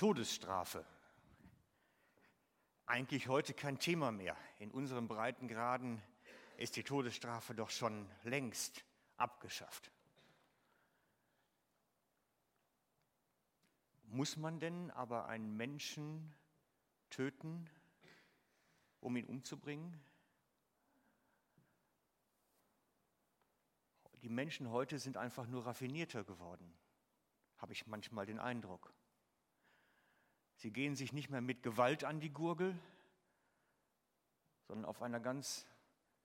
Todesstrafe. Eigentlich heute kein Thema mehr. In unseren Breitengraden ist die Todesstrafe doch schon längst abgeschafft. Muss man denn aber einen Menschen töten, um ihn umzubringen? Die Menschen heute sind einfach nur raffinierter geworden, habe ich manchmal den Eindruck. Sie gehen sich nicht mehr mit Gewalt an die Gurgel, sondern auf einer ganz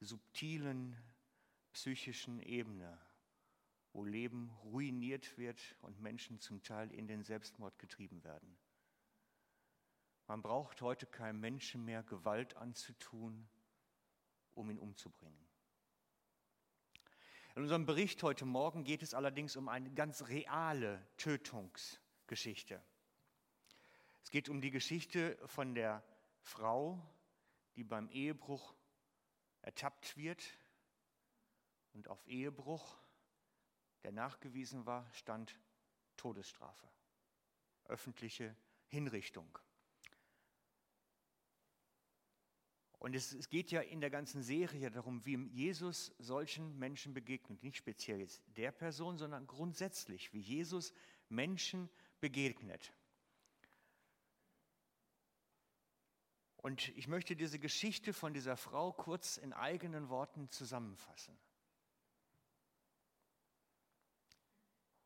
subtilen psychischen Ebene, wo Leben ruiniert wird und Menschen zum Teil in den Selbstmord getrieben werden. Man braucht heute keinem Menschen mehr Gewalt anzutun, um ihn umzubringen. In unserem Bericht heute Morgen geht es allerdings um eine ganz reale Tötungsgeschichte. Es geht um die Geschichte von der Frau, die beim Ehebruch ertappt wird und auf Ehebruch, der nachgewiesen war, stand Todesstrafe, öffentliche Hinrichtung. Und es, es, geht ja in der ganzen Serie darum, wie Jesus solchen Menschen begegnet. Nicht speziell jetzt der Person, sondern grundsätzlich, wie Jesus Menschen begegnet. Und ich möchte diese Geschichte von dieser Frau kurz in eigenen Worten zusammenfassen.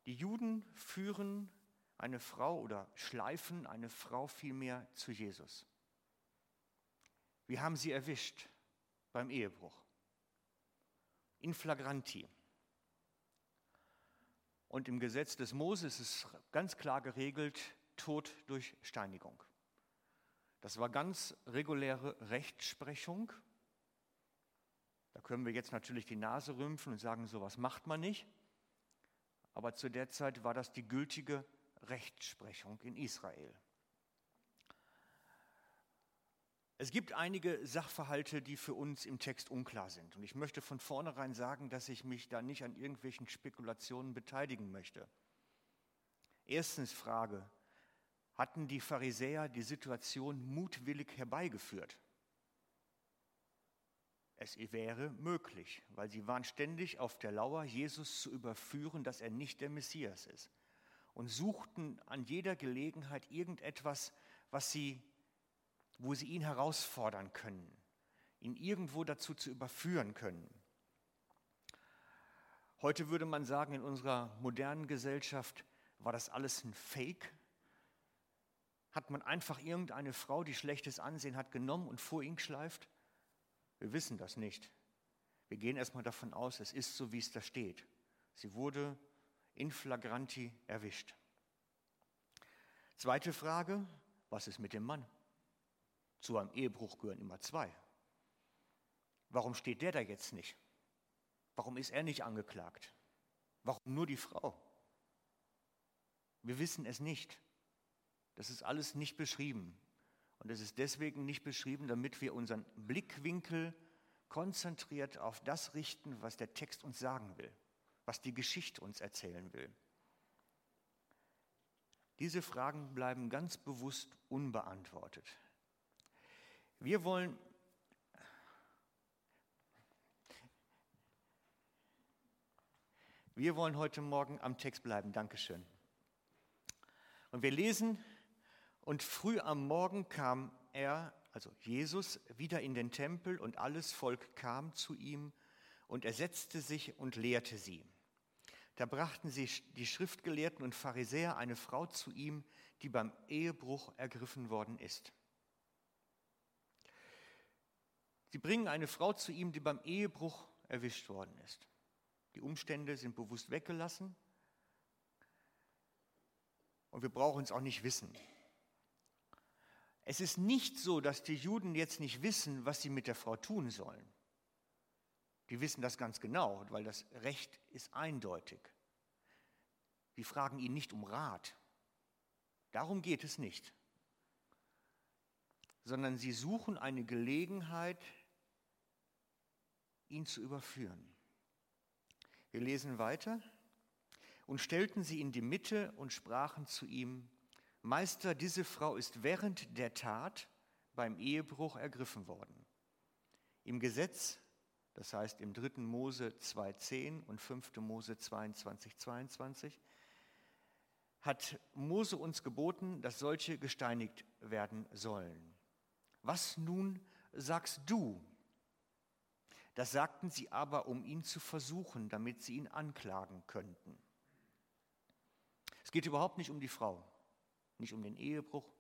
Die Juden führen eine Frau oder schleifen eine Frau vielmehr zu Jesus. Wir haben sie erwischt beim Ehebruch. In flagranti. Und im Gesetz des Moses ist ganz klar geregelt, Tod durch Steinigung. Das war ganz reguläre Rechtsprechung. Da können wir jetzt natürlich die Nase rümpfen und sagen, sowas macht man nicht. Aber zu der Zeit war das die gültige Rechtsprechung in Israel. Es gibt einige Sachverhalte, die für uns im Text unklar sind. Und ich möchte von vornherein sagen, dass ich mich da nicht an irgendwelchen Spekulationen beteiligen möchte. Erstens Frage, hatten die Pharisäer die Situation mutwillig herbeigeführt. Es wäre möglich, weil sie waren ständig auf der Lauer, Jesus zu überführen, dass er nicht der Messias ist. Und suchten an jeder Gelegenheit irgendetwas, was sie, wo sie ihn herausfordern können, ihn irgendwo dazu zu überführen können. Heute würde man sagen, in unserer modernen Gesellschaft war das alles ein Fake, hat man einfach irgendeine Frau, die schlechtes Ansehen hat, genommen und vor ihn geschleift? Wir wissen das nicht. Wir gehen erstmal davon aus, es ist so, wie es da steht. Sie wurde in flagranti erwischt. Zweite Frage, was ist mit dem Mann? Zu einem Ehebruch gehören immer zwei. Warum steht der da jetzt nicht? Warum ist er nicht angeklagt? Warum nur die Frau? Wir wissen es nicht. Das ist alles nicht beschrieben. Und es ist deswegen nicht beschrieben, damit wir unseren Blickwinkel konzentriert auf das richten, was der Text uns sagen will, was die Geschichte uns erzählen will. Diese Fragen bleiben ganz bewusst unbeantwortet. Wir wollen Wir wollen heute Morgen am Text bleiben. Dankeschön. Und wir lesen und früh am Morgen kam er, also Jesus, wieder in den Tempel und alles Volk kam zu ihm und er setzte sich und lehrte sie. Da brachten sie die Schriftgelehrten und Pharisäer eine Frau zu ihm, die beim Ehebruch ergriffen worden ist. Sie bringen eine Frau zu ihm, die beim Ehebruch erwischt worden ist. Die Umstände sind bewusst weggelassen und wir brauchen es auch nicht wissen. Es ist nicht so, dass die Juden jetzt nicht wissen, was sie mit der Frau tun sollen. Die wissen das ganz genau, weil das Recht ist eindeutig. Die fragen ihn nicht um Rat. Darum geht es nicht. Sondern sie suchen eine Gelegenheit, ihn zu überführen. Wir lesen weiter. Und stellten sie in die Mitte und sprachen zu ihm, Meister, diese Frau ist während der Tat beim Ehebruch ergriffen worden. Im Gesetz, das heißt im 3. Mose 2.10 und 5. Mose 22, 22, hat Mose uns geboten, dass solche gesteinigt werden sollen. Was nun sagst du? Das sagten sie aber, um ihn zu versuchen, damit sie ihn anklagen könnten. Es geht überhaupt nicht um die Frau, nicht um den Ehebruch.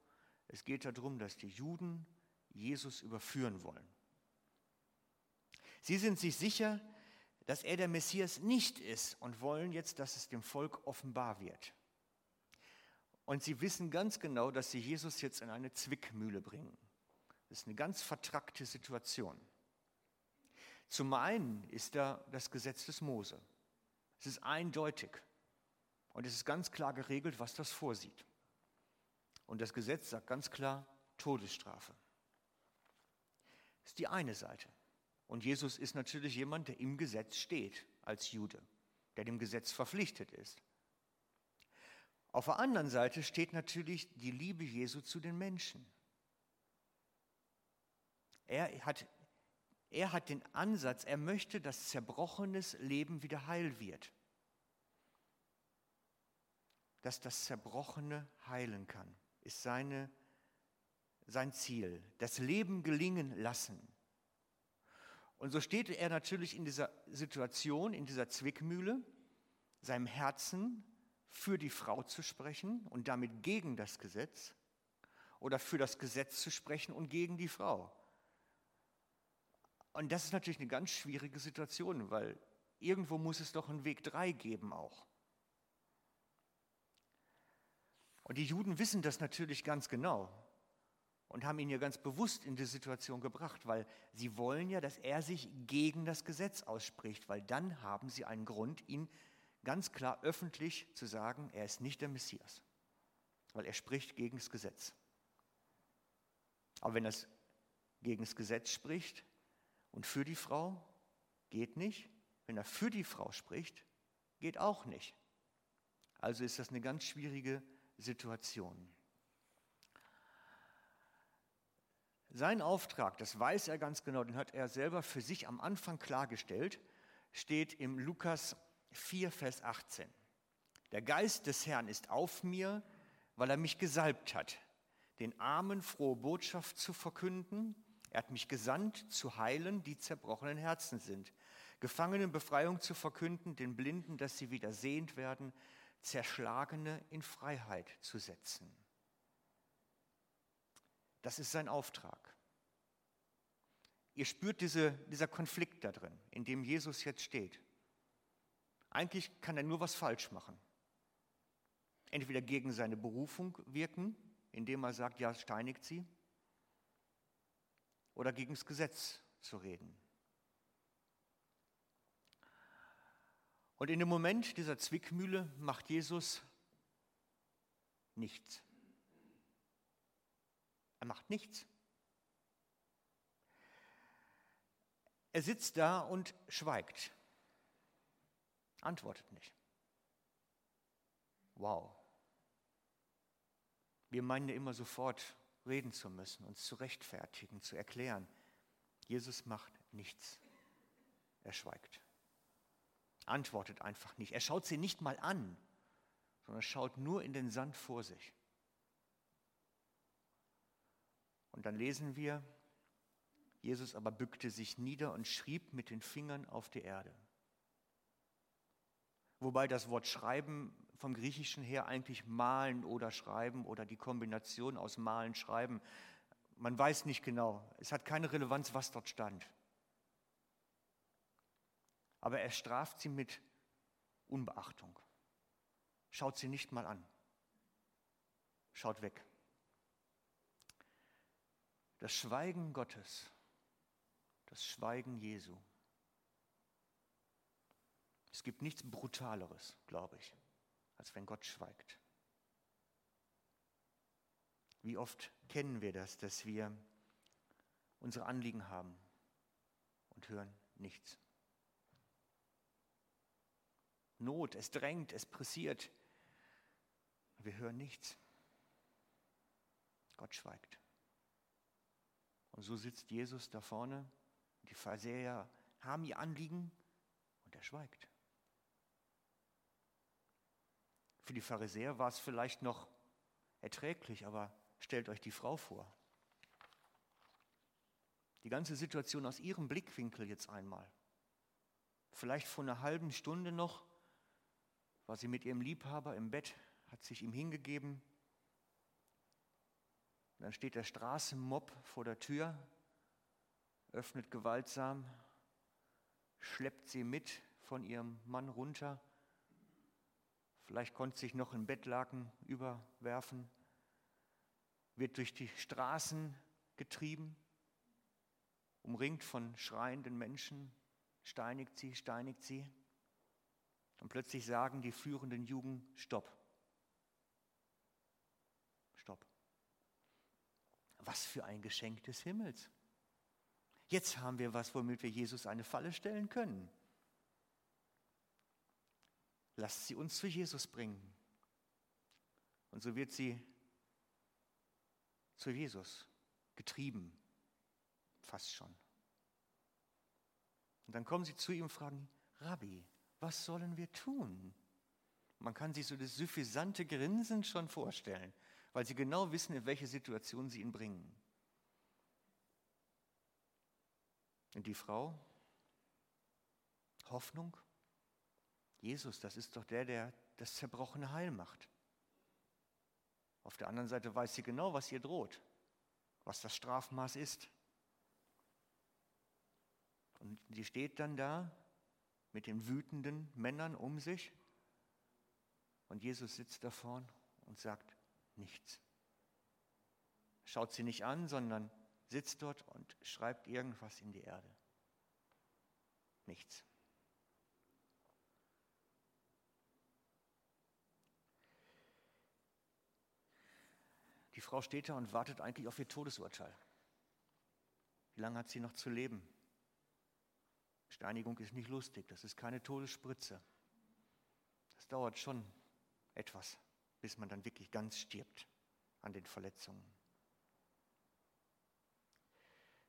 Es geht darum, dass die Juden Jesus überführen wollen. Sie sind sich sicher, dass er der Messias nicht ist und wollen jetzt, dass es dem Volk offenbar wird. Und sie wissen ganz genau, dass sie Jesus jetzt in eine Zwickmühle bringen. Das ist eine ganz vertrackte Situation. Zum einen ist da das Gesetz des Mose. Es ist eindeutig und es ist ganz klar geregelt, was das vorsieht. Und das Gesetz sagt ganz klar Todesstrafe. Das ist die eine Seite. Und Jesus ist natürlich jemand, der im Gesetz steht als Jude, der dem Gesetz verpflichtet ist. Auf der anderen Seite steht natürlich die Liebe Jesu zu den Menschen. Er hat, er hat den Ansatz, er möchte, dass zerbrochenes Leben wieder heil wird. Dass das Zerbrochene heilen kann, ist seine, sein Ziel. Das Leben gelingen lassen. Und so steht er natürlich in dieser Situation, in dieser Zwickmühle, seinem Herzen für die Frau zu sprechen und damit gegen das Gesetz oder für das Gesetz zu sprechen und gegen die Frau. Und das ist natürlich eine ganz schwierige Situation, weil irgendwo muss es doch einen Weg 3 geben auch. Und die Juden wissen das natürlich ganz genau und haben ihn ja ganz bewusst in die Situation gebracht, weil sie wollen ja, dass er sich gegen das Gesetz ausspricht, weil dann haben sie einen Grund, ihn ganz klar öffentlich zu sagen, er ist nicht der Messias, weil er spricht gegen das Gesetz. Aber wenn er gegen das Gesetz spricht und für die Frau, geht nicht. Wenn er für die Frau spricht, geht auch nicht. Also ist das eine ganz schwierige Situation. Sein Auftrag, das weiß er ganz genau, den hat er selber für sich am Anfang klargestellt, steht im Lukas 4, Vers 18. Der Geist des Herrn ist auf mir, weil er mich gesalbt hat, den Armen frohe Botschaft zu verkünden. Er hat mich gesandt, zu heilen, die zerbrochenen Herzen sind, Gefangenen Befreiung zu verkünden, den Blinden, dass sie wieder sehend werden, Zerschlagene in Freiheit zu setzen. Das ist sein Auftrag. Ihr spürt diese, dieser Konflikt da drin, in dem Jesus jetzt steht. Eigentlich kann er nur was falsch machen. Entweder gegen seine Berufung wirken, indem er sagt, ja, steinigt sie, oder gegen das Gesetz zu reden. Und in dem Moment dieser Zwickmühle macht Jesus nichts. Er macht nichts. Er sitzt da und schweigt. Antwortet nicht. Wow. Wir meinen ja immer sofort reden zu müssen, uns zu rechtfertigen, zu erklären. Jesus macht nichts. Er schweigt. Antwortet einfach nicht. Er schaut sie nicht mal an, sondern schaut nur in den Sand vor sich. Und dann lesen wir, Jesus aber bückte sich nieder und schrieb mit den Fingern auf die Erde. Wobei das Wort schreiben vom Griechischen her eigentlich malen oder schreiben oder die Kombination aus malen, schreiben, man weiß nicht genau. Es hat keine Relevanz, was dort stand. Aber er straft sie mit Unbeachtung. Schaut sie nicht mal an. Schaut weg. Das Schweigen Gottes, das Schweigen Jesu es gibt nichts Brutaleres, glaube ich, als wenn Gott schweigt. Wie oft kennen wir das, dass wir unsere Anliegen haben und hören nichts. Not, es drängt, es pressiert. Wir hören nichts. Gott schweigt. Und so sitzt Jesus da vorne. Die Pharisäer haben ihr Anliegen und er schweigt. Für die Pharisäer war es vielleicht noch erträglich, aber stellt euch die Frau vor. Die ganze Situation aus ihrem Blickwinkel jetzt einmal. Vielleicht vor einer halben Stunde noch war sie mit ihrem Liebhaber im Bett, hat sich ihm hingegeben. Dann steht der Straßenmob vor der Tür, öffnet gewaltsam, schleppt sie mit von ihrem Mann runter. Vielleicht konnte sich noch ein Bettlaken überwerfen, wird durch die Straßen getrieben umringt von schreienden Menschen, steinigt sie, steinigt sie. Und plötzlich sagen die führenden Jugend, stopp. Stopp. Was für ein Geschenk des Himmels. Jetzt haben wir was, womit wir Jesus eine Falle stellen können. Lasst sie uns zu Jesus bringen. Und so wird sie zu Jesus getrieben, fast schon. Und dann kommen sie zu ihm und fragen, Rabbi, was sollen wir tun? Man kann sich so das suffisante Grinsen schon vorstellen, weil sie genau wissen, in welche Situation sie ihn bringen. Und die Frau, Hoffnung, Jesus, das ist doch der, der das Zerbrochene heil macht. Auf der anderen Seite weiß sie genau, was ihr droht, was das Strafmaß ist. Und sie steht dann da mit den wütenden Männern um sich und Jesus sitzt da vorn und sagt nichts. Schaut sie nicht an, sondern sitzt dort und schreibt irgendwas in die Erde. Nichts. Die Frau steht da und wartet eigentlich auf ihr Todesurteil. Wie lange hat sie noch zu leben? Steinigung ist nicht lustig, das ist keine Todesspritze. Das dauert schon etwas, bis man dann wirklich ganz stirbt an den Verletzungen.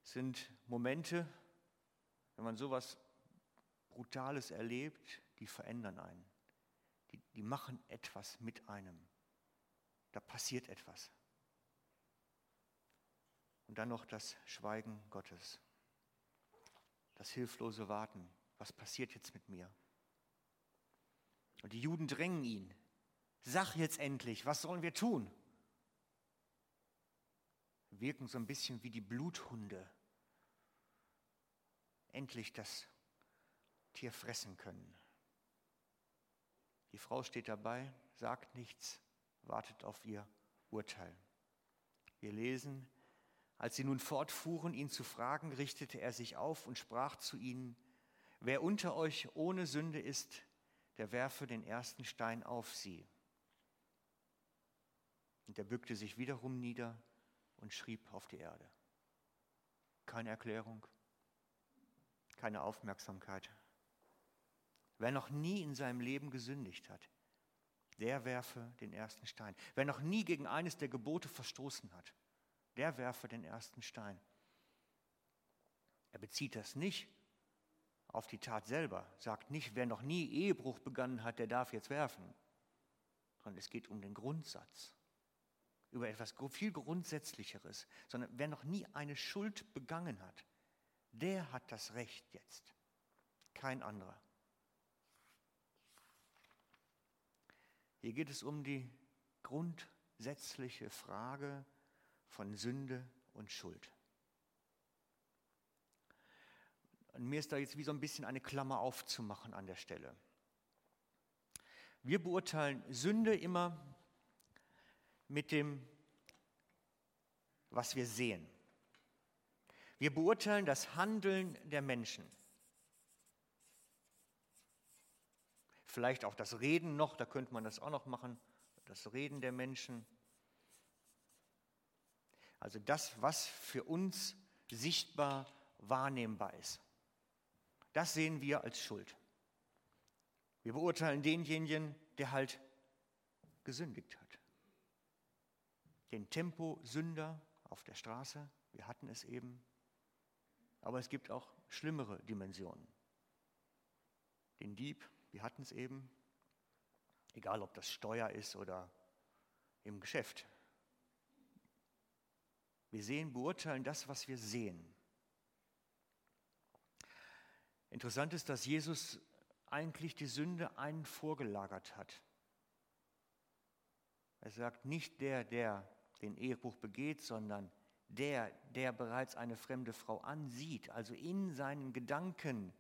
Es sind Momente, wenn man sowas Brutales erlebt, die verändern einen. Die, die machen etwas mit einem. Da passiert etwas. Und dann noch das Schweigen Gottes das hilflose Warten. Was passiert jetzt mit mir? Und die Juden drängen ihn. Sag jetzt endlich, was sollen wir tun? Wirken so ein bisschen wie die Bluthunde. Endlich das Tier fressen können. Die Frau steht dabei, sagt nichts, wartet auf ihr Urteil. Wir lesen, als sie nun fortfuhren, ihn zu fragen, richtete er sich auf und sprach zu ihnen, wer unter euch ohne Sünde ist, der werfe den ersten Stein auf sie. Und er bückte sich wiederum nieder und schrieb auf die Erde. Keine Erklärung, keine Aufmerksamkeit. Wer noch nie in seinem Leben gesündigt hat, der werfe den ersten Stein. Wer noch nie gegen eines der Gebote verstoßen hat, der werfe den ersten Stein. Er bezieht das nicht auf die Tat selber, sagt nicht, wer noch nie Ehebruch begangen hat, der darf jetzt werfen, sondern es geht um den Grundsatz, über etwas viel Grundsätzlicheres, sondern wer noch nie eine Schuld begangen hat, der hat das Recht jetzt, kein anderer. Hier geht es um die grundsätzliche Frage, von Sünde und Schuld. Und mir ist da jetzt wie so ein bisschen eine Klammer aufzumachen an der Stelle. Wir beurteilen Sünde immer mit dem, was wir sehen. Wir beurteilen das Handeln der Menschen. Vielleicht auch das Reden noch, da könnte man das auch noch machen, das Reden der Menschen. Also das, was für uns sichtbar wahrnehmbar ist. Das sehen wir als Schuld. Wir beurteilen denjenigen, der halt gesündigt hat. den Temposünder auf der Straße, wir hatten es eben, aber es gibt auch schlimmere Dimensionen. Den Dieb, wir hatten es eben, egal ob das Steuer ist oder im Geschäft. Wir sehen, beurteilen das, was wir sehen. Interessant ist, dass Jesus eigentlich die Sünde einen vorgelagert hat. Er sagt nicht der, der den Ehebruch begeht, sondern der, der bereits eine fremde Frau ansieht, also in seinen Gedanken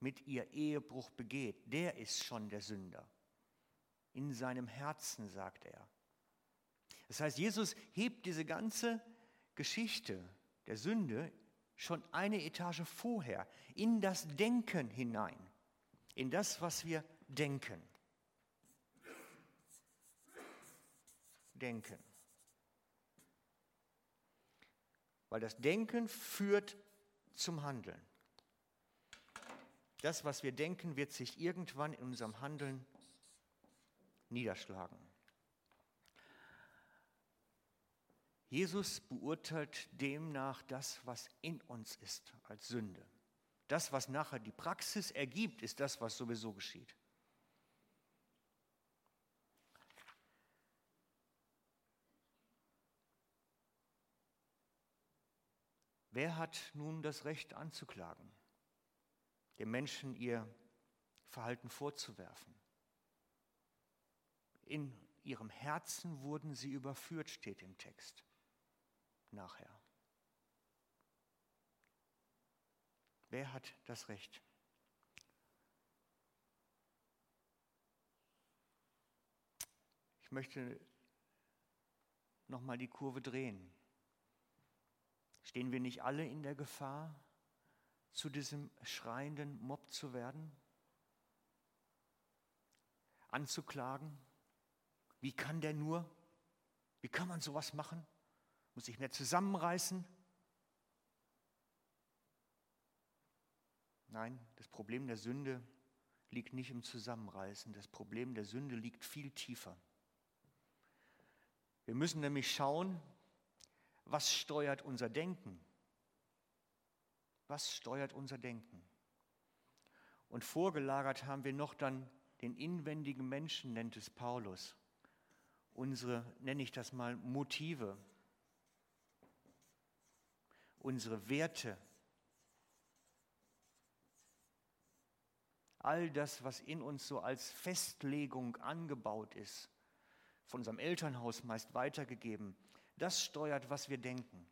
mit ihr Ehebruch begeht, der ist schon der Sünder. In seinem Herzen, sagt er. Das heißt, Jesus hebt diese ganze Geschichte der Sünde schon eine Etage vorher in das Denken hinein, in das, was wir denken. Denken. Weil das Denken führt zum Handeln. Das, was wir denken, wird sich irgendwann in unserem Handeln niederschlagen. Jesus beurteilt demnach das, was in uns ist, als Sünde. Das, was nachher die Praxis ergibt, ist das, was sowieso geschieht. Wer hat nun das Recht anzuklagen, dem Menschen ihr Verhalten vorzuwerfen? In ihrem Herzen wurden sie überführt, steht im Text. Nachher. Wer hat das Recht? Ich möchte nochmal die Kurve drehen. Stehen wir nicht alle in der Gefahr, zu diesem schreienden Mob zu werden? Anzuklagen? Wie kann der nur? Wie kann man sowas machen? Muss ich mehr zusammenreißen? Nein, das Problem der Sünde liegt nicht im Zusammenreißen. Das Problem der Sünde liegt viel tiefer. Wir müssen nämlich schauen, was steuert unser Denken? Was steuert unser Denken? Und vorgelagert haben wir noch dann den inwendigen Menschen, nennt es Paulus. Unsere, nenne ich das mal, Motive, unsere Werte, all das, was in uns so als Festlegung angebaut ist, von unserem Elternhaus meist weitergegeben, das steuert, was wir denken.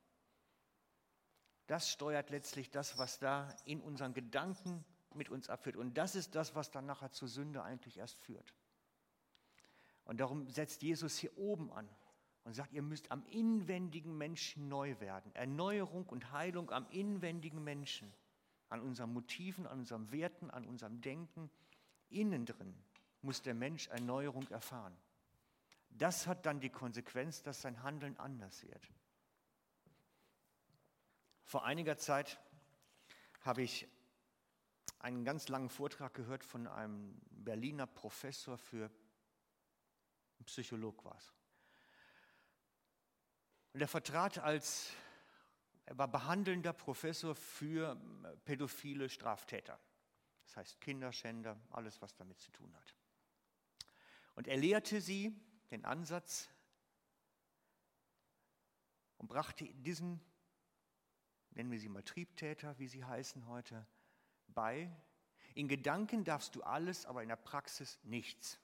Das steuert letztlich das, was da in unseren Gedanken mit uns abführt. Und das ist das, was dann nachher zur Sünde eigentlich erst führt. Und darum setzt Jesus hier oben an und sagt, ihr müsst am inwendigen Menschen neu werden. Erneuerung und Heilung am inwendigen Menschen, an unseren Motiven, an unseren Werten, an unserem Denken. Innen drin muss der Mensch Erneuerung erfahren. Das hat dann die Konsequenz, dass sein Handeln anders wird. Vor einiger Zeit habe ich einen ganz langen Vortrag gehört von einem Berliner Professor für Psycholog war es. Und er vertrat als, er war behandelnder Professor für pädophile Straftäter. Das heißt Kinderschänder, alles, was damit zu tun hat. Und er lehrte sie den Ansatz und brachte diesen, nennen wir sie mal Triebtäter, wie sie heißen heute, bei. In Gedanken darfst du alles, aber in der Praxis nichts.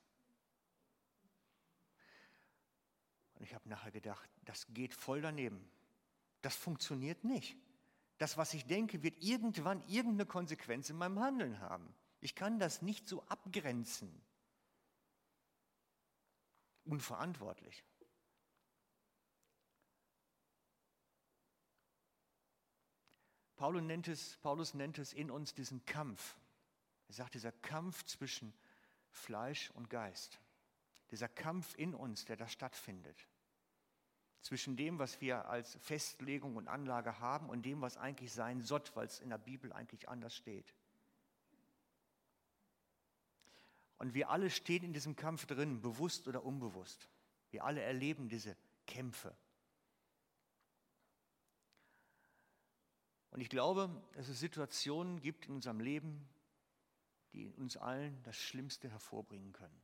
Und ich habe nachher gedacht, das geht voll daneben. Das funktioniert nicht. Das, was ich denke, wird irgendwann irgendeine Konsequenz in meinem Handeln haben. Ich kann das nicht so abgrenzen unverantwortlich. Paulus nennt, es, Paulus nennt es in uns diesen Kampf. Er sagt, dieser Kampf zwischen Fleisch und Geist dieser Kampf in uns, der da stattfindet, zwischen dem, was wir als Festlegung und Anlage haben und dem, was eigentlich sein soll, weil es in der Bibel eigentlich anders steht. Und wir alle stehen in diesem Kampf drin, bewusst oder unbewusst. Wir alle erleben diese Kämpfe. Und ich glaube, dass es Situationen gibt in unserem Leben, die in uns allen das Schlimmste hervorbringen können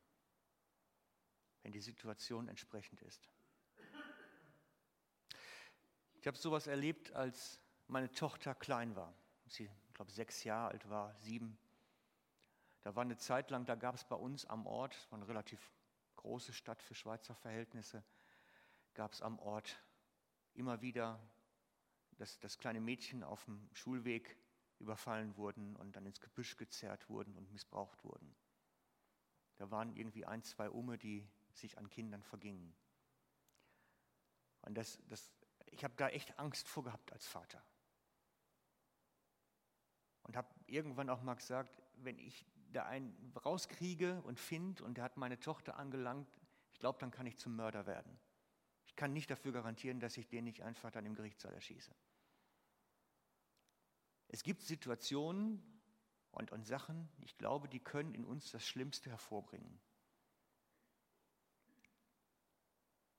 wenn die Situation entsprechend ist. Ich habe sowas erlebt, als meine Tochter klein war. Sie, ich glaube, sechs Jahre alt war, sieben. Da war eine Zeit lang, da gab es bei uns am Ort, es war eine relativ große Stadt für Schweizer Verhältnisse, gab es am Ort immer wieder, dass, dass kleine Mädchen auf dem Schulweg überfallen wurden und dann ins Gebüsch gezerrt wurden und missbraucht wurden. Da waren irgendwie ein, zwei Ume, die sich an Kindern vergingen. Und das, das, ich habe da echt Angst vor gehabt als Vater. Und habe irgendwann auch mal gesagt, wenn ich da einen rauskriege und finde und der hat meine Tochter angelangt, ich glaube, dann kann ich zum Mörder werden. Ich kann nicht dafür garantieren, dass ich den nicht einfach dann im Gerichtssaal erschieße. Es gibt Situationen und, und Sachen, ich glaube, die können in uns das Schlimmste hervorbringen.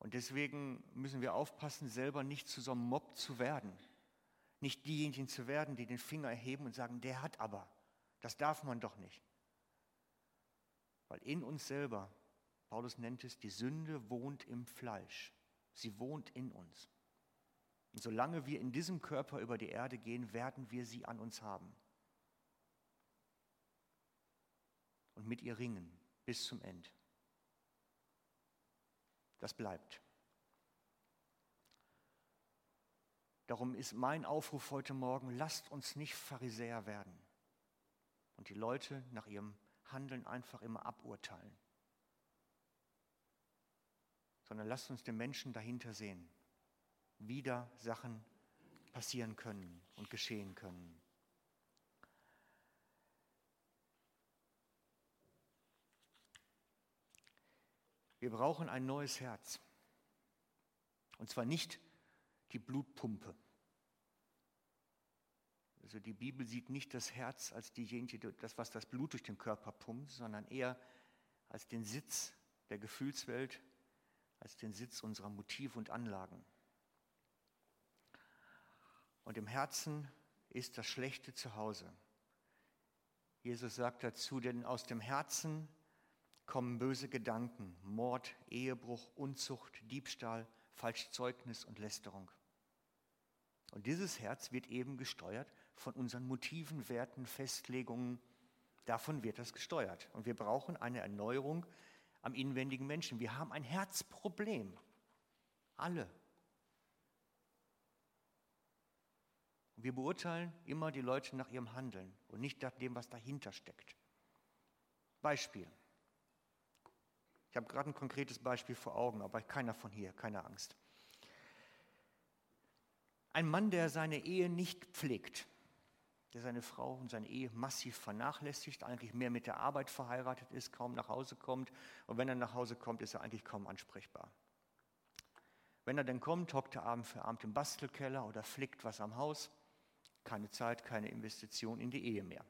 Und deswegen müssen wir aufpassen, selber nicht zu so einem Mob zu werden. Nicht diejenigen zu werden, die den Finger erheben und sagen, der hat aber. Das darf man doch nicht. Weil in uns selber, Paulus nennt es, die Sünde wohnt im Fleisch. Sie wohnt in uns. Und solange wir in diesem Körper über die Erde gehen, werden wir sie an uns haben. Und mit ihr ringen bis zum Ende. Das bleibt. Darum ist mein Aufruf heute Morgen, lasst uns nicht Pharisäer werden und die Leute nach ihrem Handeln einfach immer aburteilen, sondern lasst uns den Menschen dahinter sehen, wie da Sachen passieren können und geschehen können. Wir brauchen ein neues Herz. Und zwar nicht die Blutpumpe. Also die Bibel sieht nicht das Herz als diejenige, das, was das Blut durch den Körper pumpt, sondern eher als den Sitz der Gefühlswelt, als den Sitz unserer Motive und Anlagen. Und im Herzen ist das Schlechte zu Hause. Jesus sagt dazu, denn aus dem Herzen kommen böse Gedanken, Mord, Ehebruch, Unzucht, Diebstahl, Falschzeugnis und Lästerung. Und dieses Herz wird eben gesteuert von unseren Motiven, Werten, Festlegungen. Davon wird das gesteuert. Und wir brauchen eine Erneuerung am inwendigen Menschen. Wir haben ein Herzproblem. Alle. Und wir beurteilen immer die Leute nach ihrem Handeln und nicht nach dem, was dahinter steckt. Beispiel. Ich habe gerade ein konkretes Beispiel vor Augen, aber keiner von hier, keine Angst. Ein Mann, der seine Ehe nicht pflegt, der seine Frau und seine Ehe massiv vernachlässigt, eigentlich mehr mit der Arbeit verheiratet ist, kaum nach Hause kommt und wenn er nach Hause kommt, ist er eigentlich kaum ansprechbar. Wenn er denn kommt, hockt er Abend für Abend im Bastelkeller oder flickt was am Haus. Keine Zeit, keine Investition in die Ehe mehr.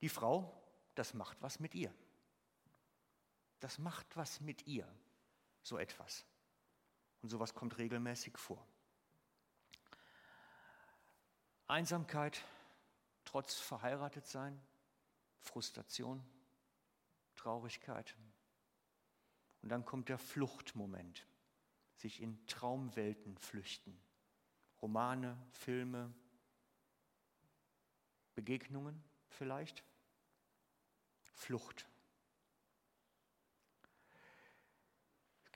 Die Frau, das macht was mit ihr das macht was mit ihr, so etwas. Und sowas kommt regelmäßig vor. Einsamkeit, trotz verheiratet sein, Frustration, Traurigkeit. Und dann kommt der Fluchtmoment, sich in Traumwelten flüchten. Romane, Filme, Begegnungen vielleicht, Flucht.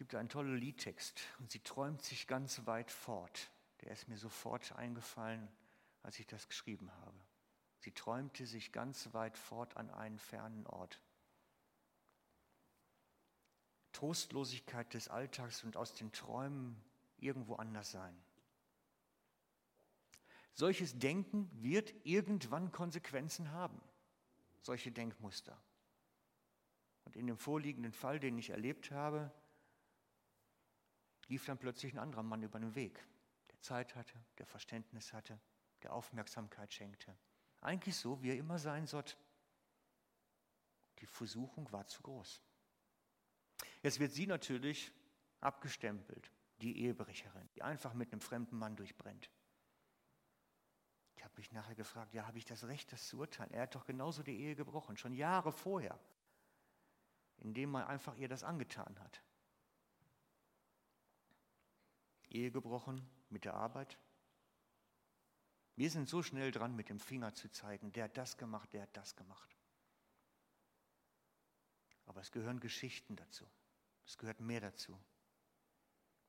Gibt einen tollen Liedtext und sie träumt sich ganz weit fort. Der ist mir sofort eingefallen, als ich das geschrieben habe. Sie träumte sich ganz weit fort an einen fernen Ort. Trostlosigkeit des Alltags und aus den Träumen irgendwo anders sein. Solches Denken wird irgendwann Konsequenzen haben, solche Denkmuster. Und in dem vorliegenden Fall, den ich erlebt habe, lief dann plötzlich ein anderer Mann über den Weg, der Zeit hatte, der Verständnis hatte, der Aufmerksamkeit schenkte. Eigentlich so, wie er immer sein sollte. Die Versuchung war zu groß. Jetzt wird sie natürlich abgestempelt, die Ehebrecherin, die einfach mit einem fremden Mann durchbrennt. mich nachher gefragt, ja, habe ich das Recht, das zu urteilen? Er hat doch genauso die Ehe gebrochen, schon Jahre vorher, indem man einfach ihr das angetan hat. Ehe gebrochen mit der Arbeit. Wir sind so schnell dran, mit dem Finger zu zeigen, der hat das gemacht, der hat das gemacht. Aber es gehören Geschichten dazu. Es gehört mehr dazu.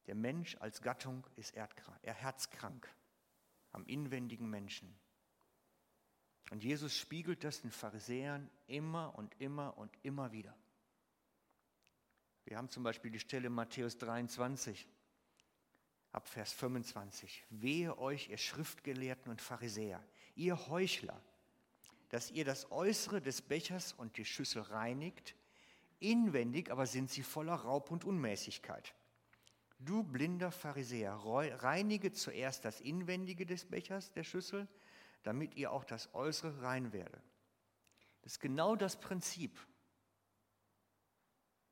Der Mensch als Gattung ist er herzkrank am inwendigen Menschen. Und Jesus spiegelt das den Pharisäern immer und immer und immer wieder. Wir haben zum Beispiel die Stelle Matthäus 23, ab Vers 25. Wehe euch, ihr Schriftgelehrten und Pharisäer, ihr Heuchler, dass ihr das Äußere des Bechers und die Schüssel reinigt, inwendig aber sind sie voller Raub und Unmäßigkeit. Du blinder Pharisäer, reinige zuerst das Inwendige des Bechers, der Schüssel, damit ihr auch das Äußere rein werde. Das ist genau das Prinzip.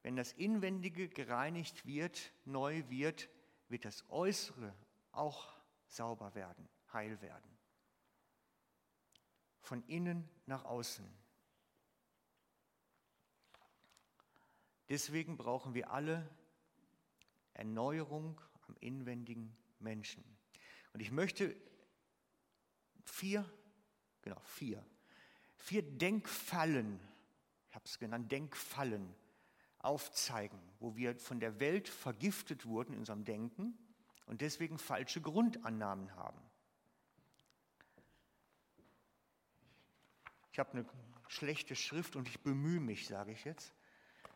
Wenn das Inwendige gereinigt wird, neu wird, wird das Äußere auch sauber werden, heil werden. Von innen nach außen. Deswegen brauchen wir alle Erneuerung am inwendigen Menschen. Und ich möchte vier, genau, vier, vier Denkfallen, ich habe es genannt, Denkfallen aufzeigen, wo wir von der Welt vergiftet wurden in unserem Denken und deswegen falsche Grundannahmen haben. Ich habe eine schlechte Schrift und ich bemühe mich, sage ich jetzt,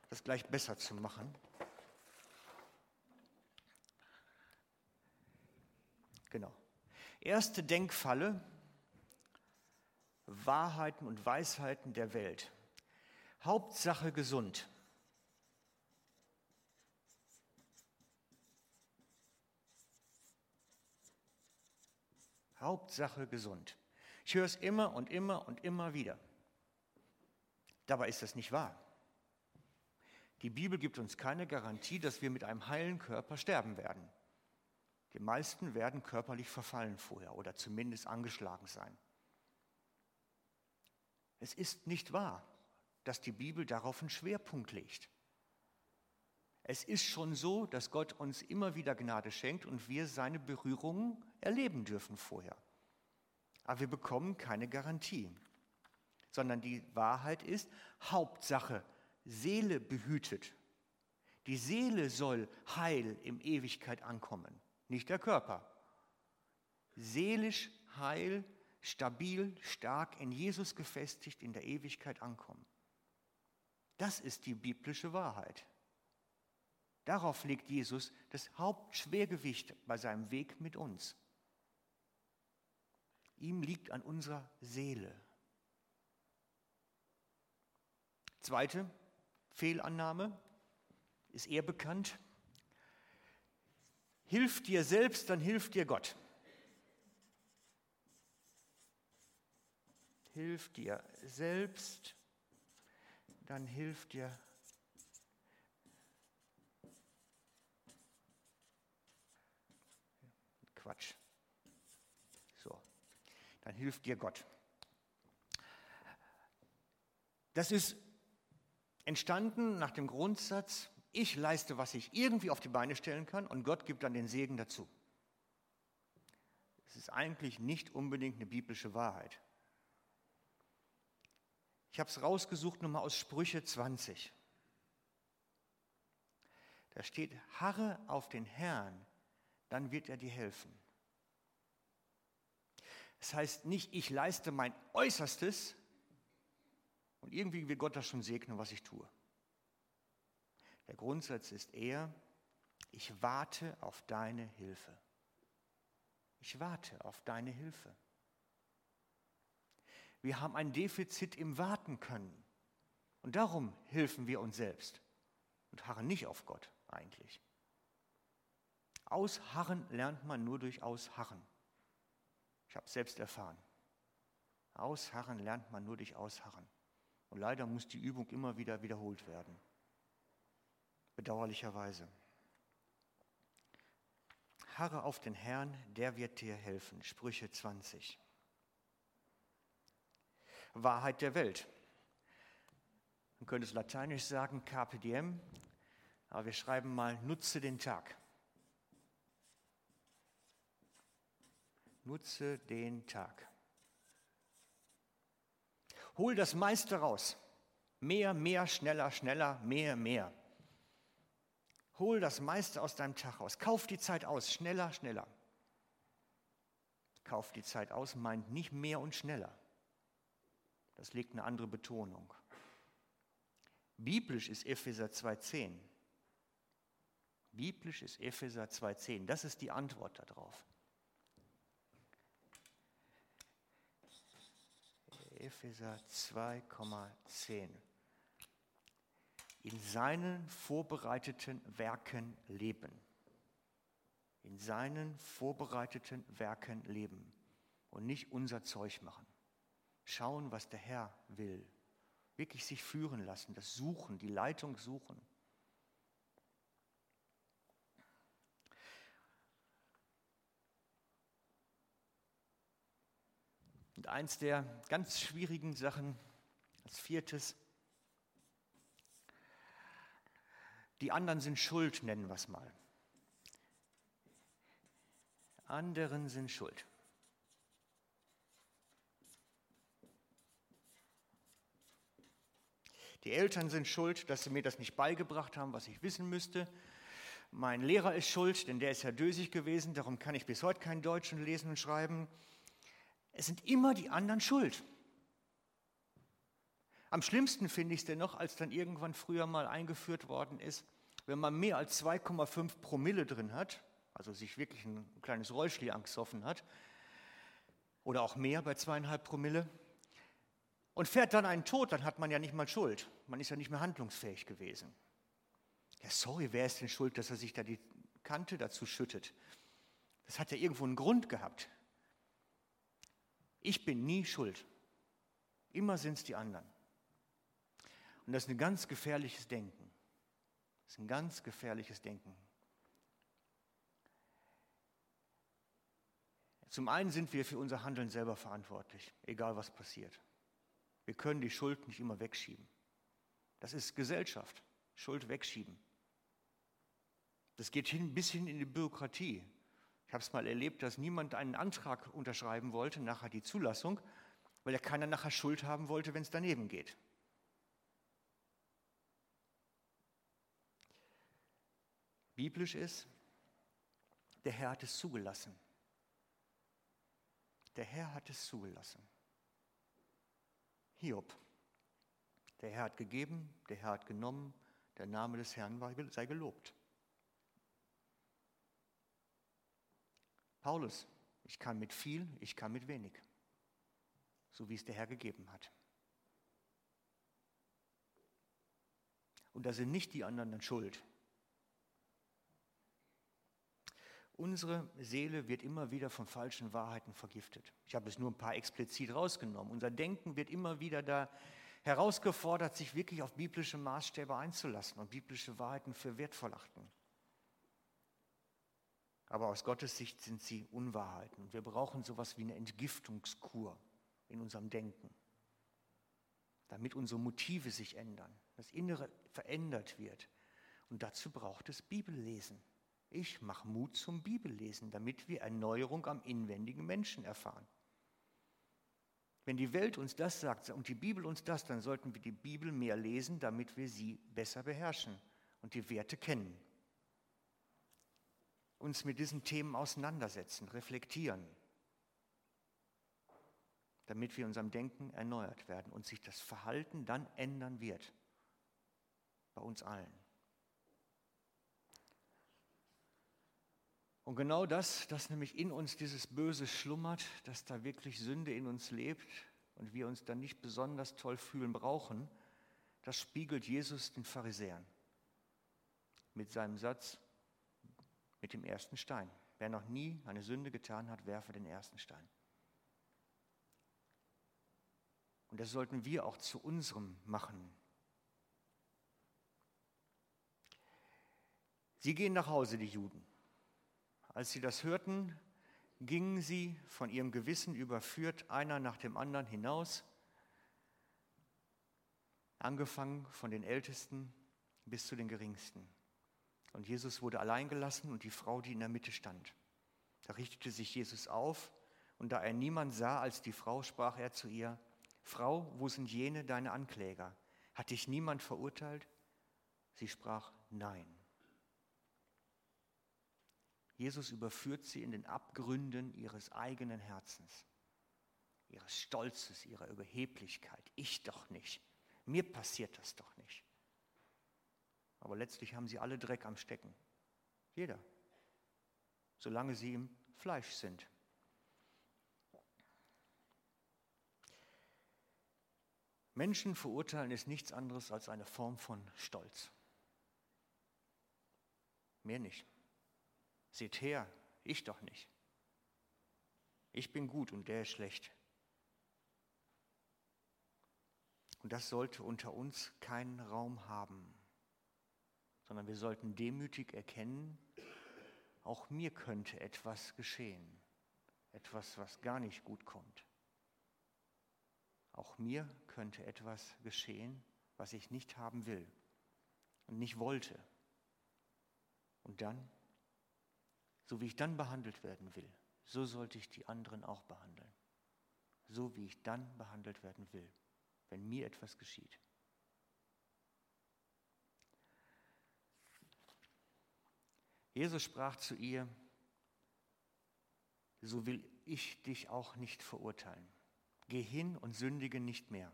das gleich besser zu machen. Genau. Erste Denkfalle, Wahrheiten und Weisheiten der Welt. Hauptsache gesund. Hauptsache gesund. Ich höre es immer und immer und immer wieder. Dabei ist das nicht wahr. Die Bibel gibt uns keine Garantie, dass wir mit einem heilen Körper sterben werden. Die meisten werden körperlich verfallen vorher oder zumindest angeschlagen sein. Es ist nicht wahr, dass die Bibel darauf einen Schwerpunkt legt. Es ist schon so, dass Gott uns immer wieder Gnade schenkt und wir seine Berührungen erleben dürfen vorher. Aber wir bekommen keine Garantie, sondern die Wahrheit ist, Hauptsache, Seele behütet. Die Seele soll heil in Ewigkeit ankommen nicht der Körper. Seelisch heil, stabil, stark, in Jesus gefestigt, in der Ewigkeit ankommen. Das ist die biblische Wahrheit. Darauf legt Jesus das Hauptschwergewicht bei seinem Weg mit uns. Ihm liegt an unserer Seele. Zweite Fehlannahme ist eher bekannt. Hilf dir selbst, dann hilft dir Gott. Hilf dir selbst, dann hilft dir Quatsch. So, dann hilft dir Gott. Das ist entstanden nach dem Grundsatz, ich leiste, was ich irgendwie auf die Beine stellen kann und Gott gibt dann den Segen dazu. Es ist eigentlich nicht unbedingt eine biblische Wahrheit. Ich habe es rausgesucht nochmal aus Sprüche 20. Da steht, harre auf den Herrn, dann wird er dir helfen. Das heißt nicht, ich leiste mein Äußerstes und irgendwie will Gott das schon segnen, was ich tue. Der Grundsatz ist eher, ich warte auf deine Hilfe. Ich warte auf deine Hilfe. Wir haben ein Defizit im Warten können. Und darum helfen wir uns selbst und harren nicht auf Gott eigentlich. Ausharren lernt man nur durch Ausharren. Ich habe es selbst erfahren. Ausharren lernt man nur durch Ausharren. Und leider muss die Übung immer wieder wiederholt werden bedauerlicherweise. Harre auf den Herrn, der wird dir helfen. Sprüche 20. Wahrheit der Welt. Man könnte es lateinisch sagen, diem, aber wir schreiben mal, nutze den Tag. Nutze den Tag. Hol das meiste raus. Mehr, mehr, schneller, schneller, mehr, mehr. Hol das meiste aus deinem Tag raus. Kauf die Zeit aus, schneller, schneller. Kauf die Zeit aus meint nicht mehr und schneller. Das legt eine andere Betonung. Biblisch ist Epheser 2.10. Biblisch ist Epheser 2.10. Das ist die Antwort darauf. Epheser 2,10. In seinen vorbereiteten Werken leben. In seinen vorbereiteten Werken leben und nicht unser Zeug machen. Schauen, was der Herr will. Wirklich sich führen lassen, das Suchen, die Leitung suchen. Und eins der ganz schwierigen Sachen, als viertes, die anderen sind schuld, nennen wir es mal. Anderen sind schuld. Die Eltern sind schuld, dass sie mir das nicht beigebracht haben, was ich wissen müsste. Mein Lehrer ist schuld, denn der ist ja dösig gewesen, darum kann ich bis heute kein Deutsch lesen und schreiben. Es sind immer die anderen schuld. Am schlimmsten finde ich es dennoch, als dann irgendwann früher mal eingeführt worden ist, wenn man mehr als 2,5 Promille drin hat, also sich wirklich ein kleines Räuschli angesoffen hat, oder auch mehr bei zweieinhalb Promille, und fährt dann einen Tod, dann hat man ja nicht mal Schuld. Man ist ja nicht mehr handlungsfähig gewesen. Ja, sorry, wer ist denn schuld, dass er sich da die Kante dazu schüttet? Das hat ja irgendwo einen Grund gehabt. Ich bin nie schuld. Immer sind es die anderen. Und das ist ein ganz gefährliches Denken. Das ist ein ganz gefährliches Denken. Zum einen sind wir für unser Handeln selber verantwortlich, egal was passiert. Wir können die Schuld nicht immer wegschieben. Das ist Gesellschaft, Schuld wegschieben. Das geht hin, bis hin in die Bürokratie. Ich habe es mal erlebt, dass niemand einen Antrag unterschreiben wollte, nachher die Zulassung, weil er keiner nachher Schuld haben wollte, wenn es daneben geht. Biblisch ist, der Herr hat es zugelassen. Der Herr hat es zugelassen. Hiob. Der Herr hat gegeben, der Herr hat genommen, der Name des Herrn sei gelobt. Paulus, ich kann mit viel, ich kann mit wenig, so wie es der Herr gegeben hat. Und da sind nicht die anderen schuld. Unsere Seele wird immer wieder von falschen Wahrheiten vergiftet. Ich habe es nur ein paar explizit rausgenommen. Unser Denken wird immer wieder da herausgefordert, sich wirklich auf biblische Maßstäbe einzulassen und biblische Wahrheiten für wertvoll achten aber aus Gottes Sicht sind sie Unwahrheiten. Und wir brauchen sowas wie eine Entgiftungskur in unserem Denken, damit unsere Motive sich ändern, das Innere verändert wird. Und dazu braucht es Bibellesen. Ich mache Mut zum Bibellesen, damit wir Erneuerung am inwendigen Menschen erfahren. Wenn die Welt uns das sagt und die Bibel uns das, dann sollten wir die Bibel mehr lesen, damit wir sie besser beherrschen und die Werte kennen uns mit diesen Themen auseinandersetzen, reflektieren, damit wir in unserem Denken erneuert werden und sich das Verhalten dann ändern wird. Bei uns allen. Und genau das, dass nämlich in uns dieses Böse schlummert, dass da wirklich Sünde in uns lebt und wir uns dann nicht besonders toll fühlen brauchen, das spiegelt Jesus den Pharisäern mit seinem Satz, mit dem ersten Stein. Wer noch nie eine Sünde getan hat, werfe den ersten Stein. Und das sollten wir auch zu unserem machen. Sie gehen nach Hause, die Juden. Als sie das hörten, gingen sie von ihrem Gewissen überführt, einer nach dem anderen hinaus angefangen von den Ältesten bis zu den Geringsten. Und Jesus wurde allein gelassen und die Frau, die in der Mitte stand. Da richtete sich Jesus auf und da er niemand sah als die Frau, sprach er zu ihr, Frau, wo sind jene deine Ankläger? Hat dich niemand verurteilt? Sie sprach, nein. Jesus überführt sie in den Abgründen ihres eigenen Herzens, ihres Stolzes, ihrer Überheblichkeit. Ich doch nicht. Mir passiert das doch nicht. Aber letztlich haben sie alle Dreck am Stecken. Jeder. Solange sie im Fleisch sind. Menschen verurteilen ist nichts anderes als eine Form von Stolz. Mehr nicht. Seht her, ich doch nicht. Ich bin gut und der ist schlecht. Und das sollte unter uns keinen Raum haben, sondern wir sollten demütig erkennen, auch mir könnte etwas geschehen, etwas, was gar nicht gut kommt. Auch mir könnte etwas geschehen, was ich nicht haben will und nicht wollte. Und dann, so wie ich dann behandelt werden will, so sollte ich die anderen auch behandeln. So wie ich dann behandelt werden will, wenn mir etwas geschieht. Jesus sprach zu ihr, so will ich dich auch nicht verurteilen. Geh hin und sündige nicht mehr.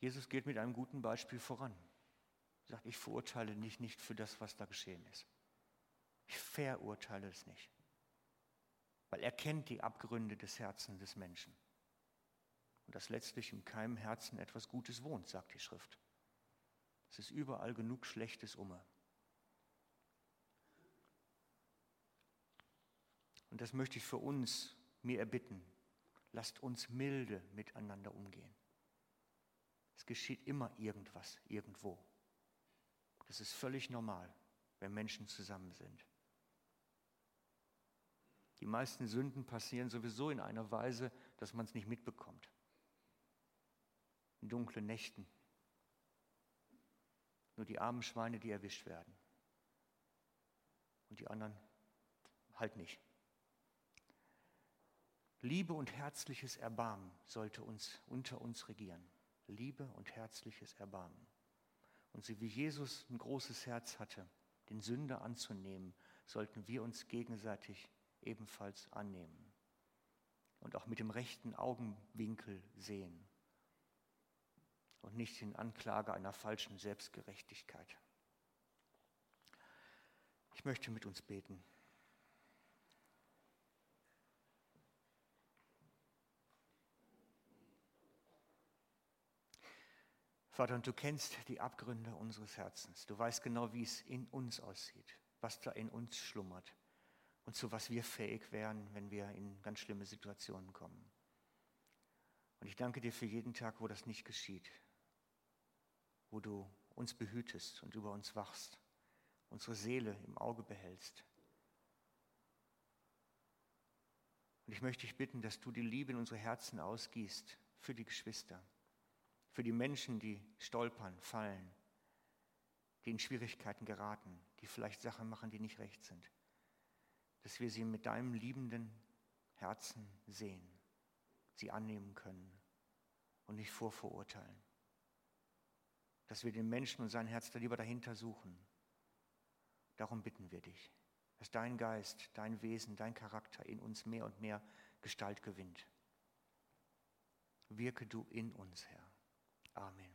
Jesus geht mit einem guten Beispiel voran. Er sagt, ich verurteile dich nicht für das, was da geschehen ist. Ich verurteile es nicht. Weil er kennt die Abgründe des Herzens des Menschen. Und dass letztlich in keinem Herzen etwas Gutes wohnt, sagt die Schrift. Es ist überall genug Schlechtes umme. Und das möchte ich für uns mir erbitten, lasst uns milde miteinander umgehen. Es geschieht immer irgendwas, irgendwo. Das ist völlig normal, wenn Menschen zusammen sind. Die meisten Sünden passieren sowieso in einer Weise, dass man es nicht mitbekommt. In dunklen Nächten. Nur die armen Schweine, die erwischt werden. Und die anderen halt nicht. Liebe und herzliches Erbarmen sollte uns unter uns regieren. Liebe und herzliches Erbarmen. Und so wie Jesus ein großes Herz hatte, den Sünder anzunehmen, sollten wir uns gegenseitig ebenfalls annehmen und auch mit dem rechten Augenwinkel sehen und nicht in Anklage einer falschen Selbstgerechtigkeit. Ich möchte mit uns beten. Vater, und du kennst die Abgründe unseres Herzens. Du weißt genau, wie es in uns aussieht, was da in uns schlummert und zu was wir fähig wären, wenn wir in ganz schlimme Situationen kommen. Und ich danke dir für jeden Tag, wo das nicht geschieht, wo du uns behütest und über uns wachst, unsere Seele im Auge behältst. Und ich möchte dich bitten, dass du die Liebe in unsere Herzen ausgießt für die Geschwister für die Menschen, die stolpern, fallen, die in Schwierigkeiten geraten, die vielleicht Sachen machen, die nicht recht sind. Dass wir sie mit deinem liebenden Herzen sehen, sie annehmen können und nicht vorverurteilen. Dass wir den Menschen und sein Herz da lieber dahinter suchen. Darum bitten wir dich, dass dein Geist, dein Wesen, dein Charakter in uns mehr und mehr Gestalt gewinnt. Wirke du in uns, Herr. Amen.